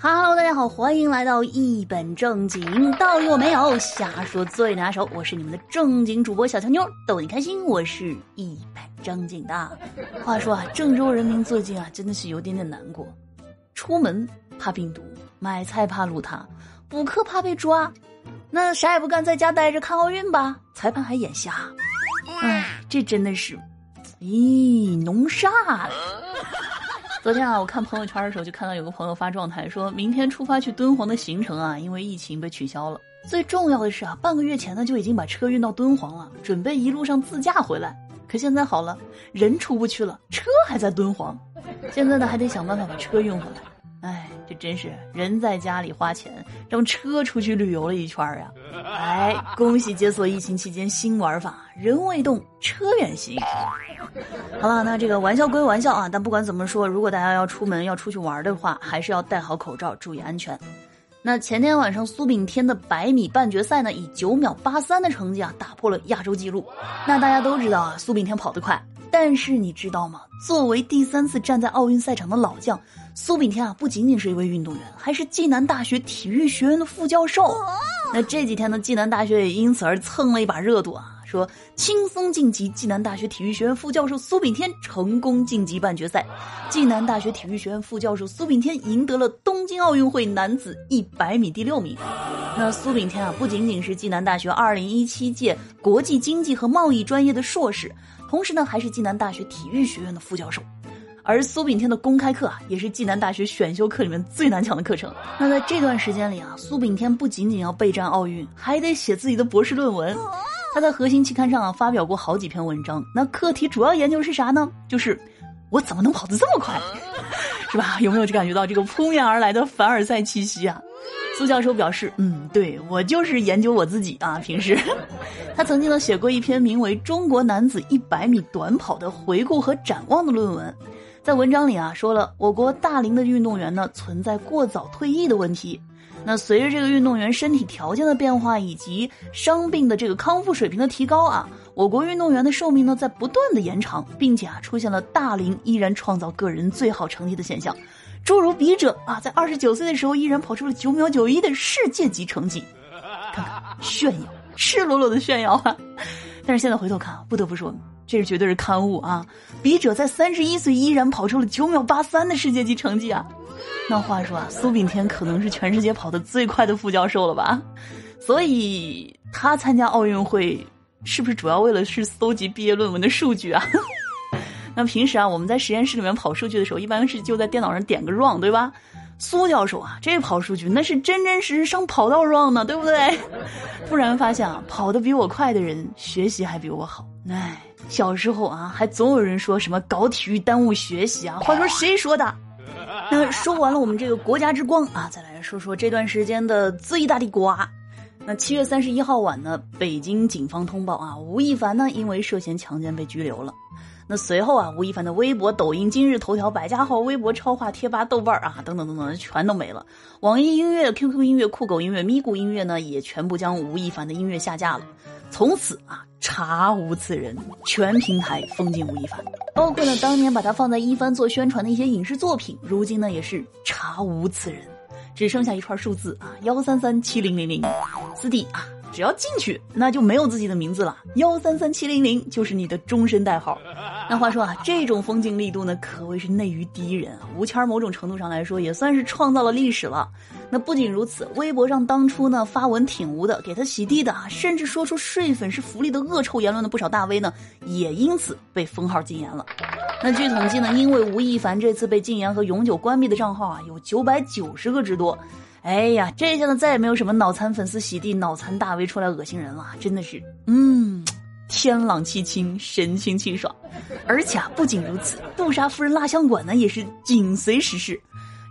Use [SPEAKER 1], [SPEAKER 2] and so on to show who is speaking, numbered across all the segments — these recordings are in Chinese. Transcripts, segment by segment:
[SPEAKER 1] Hello，大家好，欢迎来到一本正经，道理我没有，瞎说最拿手。我是你们的正经主播小强妞，逗你开心。我是一本正经的。话说啊，郑州人民最近啊，真的是有点点难过。出门怕病毒，买菜怕路塌，补课怕被抓，那啥也不干，在家待着看奥运吧。裁判还眼瞎，哎，这真的是，咦，弄煞了。昨天啊，我看朋友圈的时候，就看到有个朋友发状态，说明天出发去敦煌的行程啊，因为疫情被取消了。最重要的是啊，半个月前呢就已经把车运到敦煌了，准备一路上自驾回来。可现在好了，人出不去了，车还在敦煌，现在呢还得想办法把车运回来。哎，这真是人在家里花钱，让车出去旅游了一圈呀！哎，恭喜解锁疫情期间新玩法，人未动，车远行。好了，那这个玩笑归玩笑啊，但不管怎么说，如果大家要出门要出去玩的话，还是要戴好口罩，注意安全。那前天晚上苏炳添的百米半决赛呢，以九秒八三的成绩啊，打破了亚洲纪录。那大家都知道啊，苏炳添跑得快，但是你知道吗？作为第三次站在奥运赛场的老将。苏炳添啊，不仅仅是一位运动员，还是暨南大学体育学院的副教授。那这几天呢，暨南大学也因此而蹭了一把热度啊，说轻松晋级暨南大学体育学院副教授苏炳添成功晋级半决赛。暨南大学体育学院副教授苏炳添赢得了东京奥运会男子一百米第六名。那苏炳添啊，不仅仅是暨南大学二零一七届国际经济和贸易专业的硕士，同时呢，还是暨南大学体育学院的副教授。而苏炳添的公开课啊，也是暨南大学选修课里面最难抢的课程。那在这段时间里啊，苏炳添不仅仅要备战奥运，还得写自己的博士论文。他在核心期刊上啊发表过好几篇文章。那课题主要研究是啥呢？就是我怎么能跑得这么快，是吧？有没有就感觉到这个扑面而来的凡尔赛气息啊？苏教授表示，嗯，对我就是研究我自己啊。平时，他曾经呢写过一篇名为《中国男子一百米短跑的回顾和展望》的论文。在文章里啊，说了我国大龄的运动员呢存在过早退役的问题。那随着这个运动员身体条件的变化以及伤病的这个康复水平的提高啊，我国运动员的寿命呢在不断的延长，并且啊出现了大龄依然创造个人最好成绩的现象，诸如笔者啊在二十九岁的时候依然跑出了九秒九一的世界级成绩，看看炫耀，赤裸裸的炫耀啊！但是现在回头看啊，不得不说。这是绝对是刊物啊！笔者在三十一岁依然跑出了九秒八三的世界级成绩啊！那话说啊，苏炳添可能是全世界跑得最快的副教授了吧？所以他参加奥运会是不是主要为了是搜集毕业论文的数据啊？那平时啊，我们在实验室里面跑数据的时候，一般是就在电脑上点个 run，对吧？苏教授啊，这跑数据那是真真实实上跑道 run 呢，对不对？突然发现啊，跑得比我快的人学习还比我好，唉。小时候啊，还总有人说什么搞体育耽误学习啊？话说谁说的？那说完了我们这个国家之光啊，再来说说这段时间的最大的瓜。那七月三十一号晚呢，北京警方通报啊，吴亦凡呢因为涉嫌强奸被拘留了。那随后啊，吴亦凡的微博、抖音、今日头条、百家号、微博、超话、贴吧、豆瓣啊，等等等等，全都没了。网易音乐、QQ 音乐、酷狗音乐、咪咕音乐呢，也全部将吴亦凡的音乐下架了。从此啊，查无此人，全平台封禁吴亦凡，包括呢当年把他放在一番做宣传的一些影视作品，如今呢也是查无此人，只剩下一串数字啊，幺三三七零零零，四弟啊。只要进去，那就没有自己的名字了。幺三三七零零就是你的终身代号。那话说啊，这种封禁力度呢，可谓是内娱第一人啊。吴谦某种程度上来说，也算是创造了历史了。那不仅如此，微博上当初呢发文挺吴的，给他洗地的，甚至说出睡粉是福利的恶臭言论的不少大 V 呢，也因此被封号禁言了。那据统计呢，因为吴亦凡这次被禁言和永久关闭的账号啊，有九百九十个之多。哎呀，这下呢再也没有什么脑残粉丝洗地、脑残大 V 出来恶心人了，真的是，嗯，天朗气清，神清气爽。而且啊，不仅如此，杜莎夫人蜡像馆呢也是紧随时事。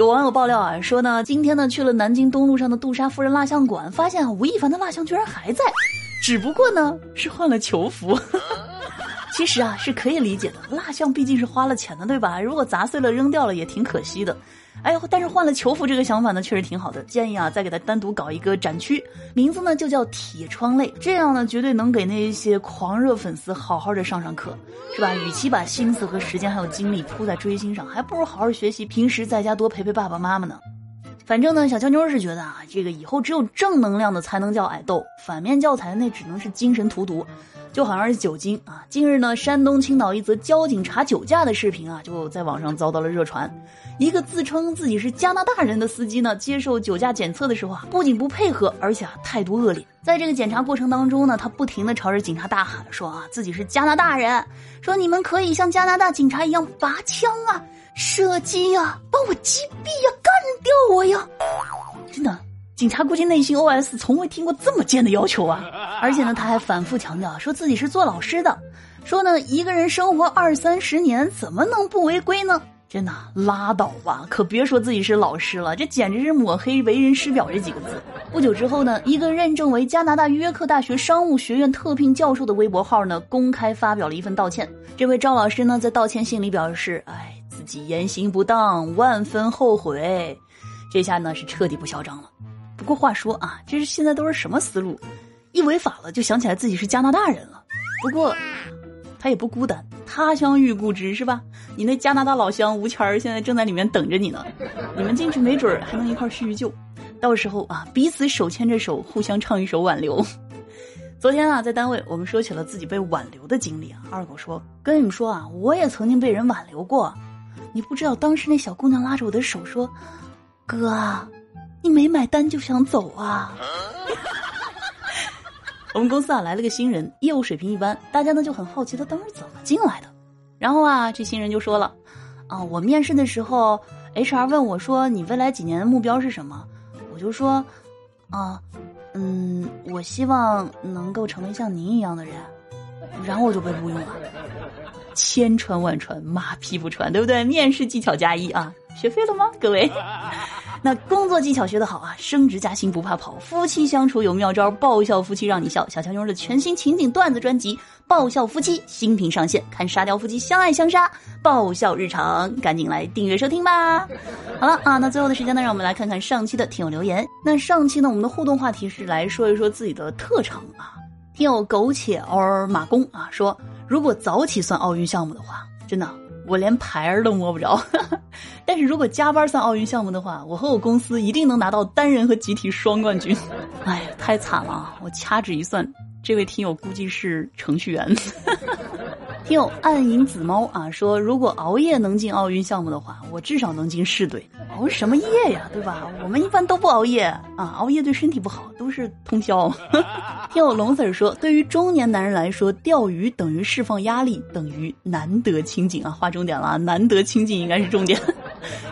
[SPEAKER 1] 有网友爆料啊，说呢，今天呢去了南京东路上的杜莎夫人蜡像馆，发现啊吴亦凡的蜡像居然还在，只不过呢是换了囚服。其实啊是可以理解的，蜡像毕竟是花了钱的，对吧？如果砸碎了扔掉了也挺可惜的。哎呦，但是换了囚服这个想法呢，确实挺好的。建议啊，再给他单独搞一个展区，名字呢就叫铁窗泪。这样呢，绝对能给那些狂热粉丝好好的上上课，是吧？与其把心思和时间还有精力扑在追星上，还不如好好学习，平时在家多陪陪爸爸妈妈呢。反正呢，小乔妞是觉得啊，这个以后只有正能量的才能叫矮豆，反面教材那只能是精神荼毒。就好像是酒精啊！近日呢，山东青岛一则交警查酒驾的视频啊，就在网上遭到了热传。一个自称自己是加拿大人的司机呢，接受酒驾检测的时候啊，不仅不配合，而且啊态度恶劣。在这个检查过程当中呢，他不停的朝着警察大喊说啊，自己是加拿大人，说你们可以像加拿大警察一样拔枪啊、射击呀、把我击毙呀、干掉我呀！真的。警察估计内心 OS：从未听过这么贱的要求啊！而且呢，他还反复强调说自己是做老师的，说呢，一个人生活二三十年怎么能不违规呢？真的拉倒吧，可别说自己是老师了，这简直是抹黑“为人师表”这几个字。不久之后呢，一个认证为加拿大约克大学商务学院特聘教授的微博号呢，公开发表了一份道歉。这位赵老师呢，在道歉信里表示：“哎，自己言行不当，万分后悔。”这下呢，是彻底不嚣张了。不过话说啊，这是现在都是什么思路？一违法了就想起来自己是加拿大人了。不过他也不孤单，他乡遇故知是吧？你那加拿大老乡吴谦儿现在正在里面等着你呢，你们进去没准还能一块叙叙旧。到时候啊，彼此手牵着手，互相唱一首挽留。昨天啊，在单位我们说起了自己被挽留的经历啊，二狗说跟你们说啊，我也曾经被人挽留过。你不知道当时那小姑娘拉着我的手说：“哥。”你没买单就想走啊？我们公司啊来了个新人，业务水平一般，大家呢就很好奇他当时怎么进来的。然后啊，这新人就说了：“啊，我面试的时候，HR 问我说你未来几年的目标是什么？我就说，啊，嗯，我希望能够成为像您一样的人。然后我就被录用了。千传万传，马屁不传，对不对？面试技巧加一啊，学会了吗，各位？那工作技巧学得好啊，升职加薪不怕跑，夫妻相处有妙招，爆笑夫妻让你笑。小乔妞的全新情景段子专辑《爆笑夫妻》新品上线，看沙雕夫妻相爱相杀，爆笑日常，赶紧来订阅收听吧。好了啊，那最后的时间呢，让我们来看看上期的听友留言。那上期呢，我们的互动话题是来说一说自己的特长啊。听友苟且儿马工啊说，如果早起算奥运项目的话，真的。我连牌儿都摸不着，但是如果加班算奥运项目的话，我和我公司一定能拿到单人和集体双冠军。哎呀，太惨了！我掐指一算，这位听友估计是程序员。听友暗影紫猫啊说，如果熬夜能进奥运项目的话，我至少能进市队。熬什么夜呀，对吧？我们一般都不熬夜啊，熬夜对身体不好，都是通宵。听我龙 Sir 说，对于中年男人来说，钓鱼等于释放压力，等于难得清静啊。划重点了，难得清静应该是重点。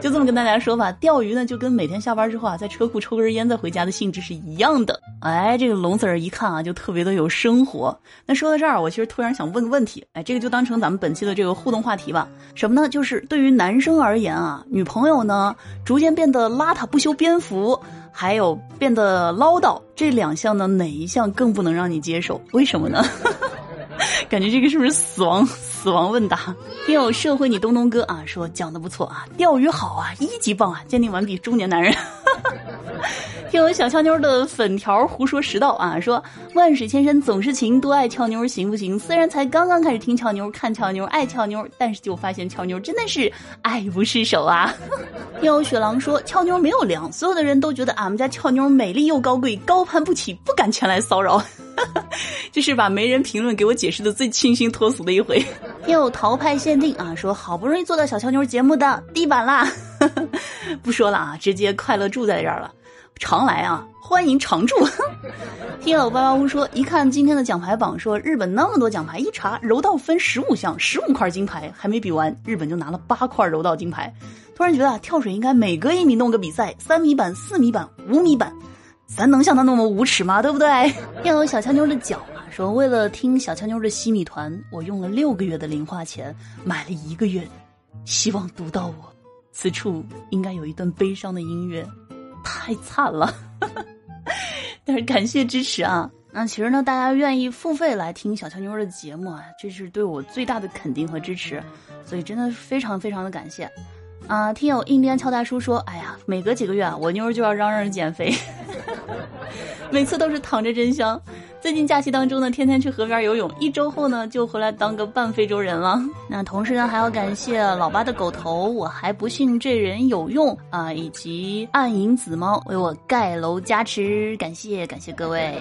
[SPEAKER 1] 就这么跟大家说吧，钓鱼呢就跟每天下班之后啊，在车库抽根烟再回家的性质是一样的。哎，这个龙子儿一看啊，就特别的有生活。那说到这儿，我其实突然想问个问题，哎，这个就当成咱们本期的这个互动话题吧。什么呢？就是对于男生而言啊，女朋友呢逐渐变得邋遢不修边幅，还有变得唠叨，这两项呢哪一项更不能让你接受？为什么呢？感觉这个是不是 死亡死亡问答？听友社会你东东哥啊说讲的不错啊，钓鱼好啊，一级棒啊，鉴定完毕，中年男人。听我小俏妞的粉条胡说十道啊，说万水千山总是情，多爱俏妞行不行？虽然才刚刚开始听俏妞、看俏妞、爱俏妞，但是就发现俏妞真的是爱不释手啊。听我雪狼说俏妞没有凉，所有的人都觉得俺们家俏妞美丽又高贵，高攀不起，不敢前来骚扰。这是把没人评论给我解释的最清新脱俗的一回。听有淘派限定啊，说好不容易做到小俏妞节目的地板啦，不说了啊，直接快乐住在这儿了。常来啊，欢迎常驻。听友八八屋说，一看今天的奖牌榜，说日本那么多奖牌，一查柔道分十五项，十五块金牌，还没比完，日本就拿了八块柔道金牌。突然觉得啊，跳水应该每隔一米弄个比赛，三米板、四米板、五米板，咱能像他那么无耻吗？对不对？要有小俏妞的脚，说为了听小俏妞的西米团，我用了六个月的零花钱买了一个月，希望读到我。此处应该有一段悲伤的音乐。太惨了，但是感谢支持啊！那其实呢，大家愿意付费来听小乔妞的节目啊，这是对我最大的肯定和支持，所以真的非常非常的感谢啊！听友印第安乔大叔说：“哎呀，每隔几个月啊，我妞就要嚷嚷着减肥，每次都是躺着真香。”最近假期当中呢，天天去河边游泳，一周后呢就回来当个半非洲人了。那同时呢，还要感谢老八的狗头，我还不信这人有用啊，以及暗影紫猫为我盖楼加持，感谢感谢各位。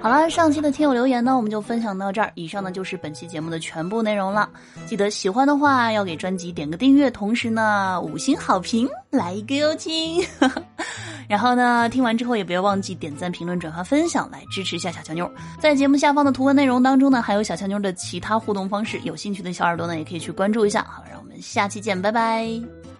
[SPEAKER 1] 好了，上期的听友留言呢，我们就分享到这儿。以上呢就是本期节目的全部内容了。记得喜欢的话要给专辑点个订阅，同时呢五星好评来一个哟亲。然后呢，听完之后也不要忘记点赞、评论、转发、分享，来支持一下小乔妞。在节目下方的图文内容当中呢，还有小乔妞的其他互动方式，有兴趣的小耳朵呢也可以去关注一下。好，让我们下期见，拜拜。